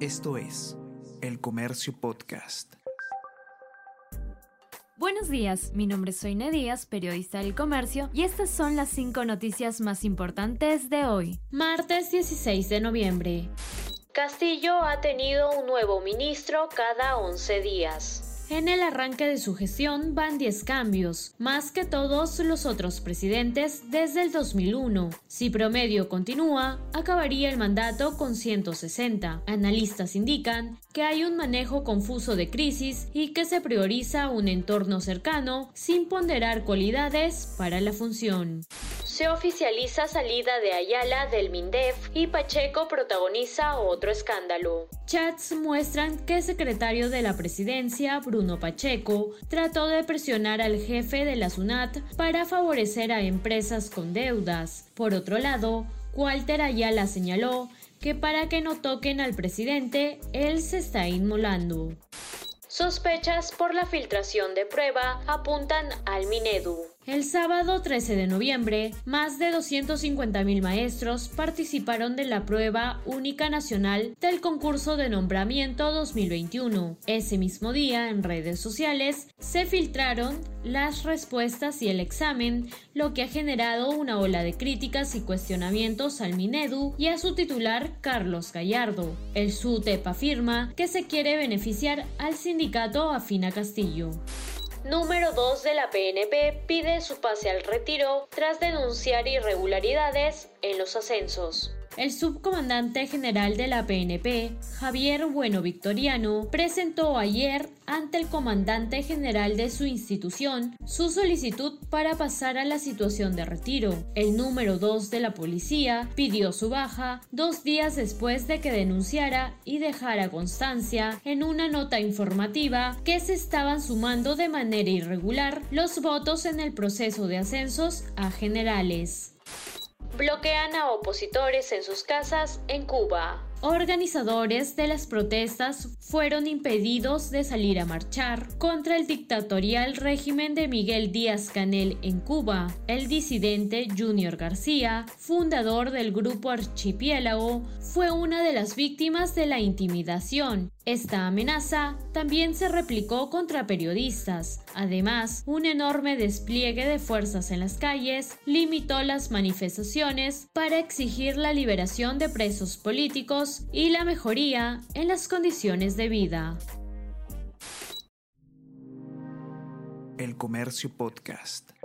Esto es El Comercio Podcast. Buenos días, mi nombre es Soine Díaz, periodista del comercio, y estas son las cinco noticias más importantes de hoy, martes 16 de noviembre. Castillo ha tenido un nuevo ministro cada 11 días. En el arranque de su gestión van 10 cambios, más que todos los otros presidentes desde el 2001. Si promedio continúa, acabaría el mandato con 160. Analistas indican que hay un manejo confuso de crisis y que se prioriza un entorno cercano sin ponderar cualidades para la función se oficializa salida de Ayala del MINDEF y Pacheco protagoniza otro escándalo. Chats muestran que el secretario de la presidencia, Bruno Pacheco, trató de presionar al jefe de la SUNAT para favorecer a empresas con deudas. Por otro lado, Walter Ayala señaló que para que no toquen al presidente, él se está inmolando. Sospechas por la filtración de prueba apuntan al Minedu. El sábado 13 de noviembre, más de 250.000 maestros participaron de la prueba única nacional del concurso de nombramiento 2021. Ese mismo día, en redes sociales, se filtraron las respuestas y el examen, lo que ha generado una ola de críticas y cuestionamientos al Minedu y a su titular Carlos Gallardo. El SUTEP afirma que se quiere beneficiar al sindicato Afina Castillo número 2 de la PNP pide su pase al retiro tras denunciar irregularidades en los ascensos. El subcomandante general de la PNP, Javier Bueno Victoriano, presentó ayer ante el comandante general de su institución su solicitud para pasar a la situación de retiro. El número 2 de la policía pidió su baja dos días después de que denunciara y dejara constancia en una nota informativa que se estaban sumando de manera irregular los votos en el proceso de ascensos a generales bloquean a opositores en sus casas en Cuba. Organizadores de las protestas fueron impedidos de salir a marchar contra el dictatorial régimen de Miguel Díaz Canel en Cuba. El disidente Junior García, fundador del grupo Archipiélago, fue una de las víctimas de la intimidación. Esta amenaza también se replicó contra periodistas. Además, un enorme despliegue de fuerzas en las calles limitó las manifestaciones para exigir la liberación de presos políticos y la mejoría en las condiciones de vida. El Comercio Podcast.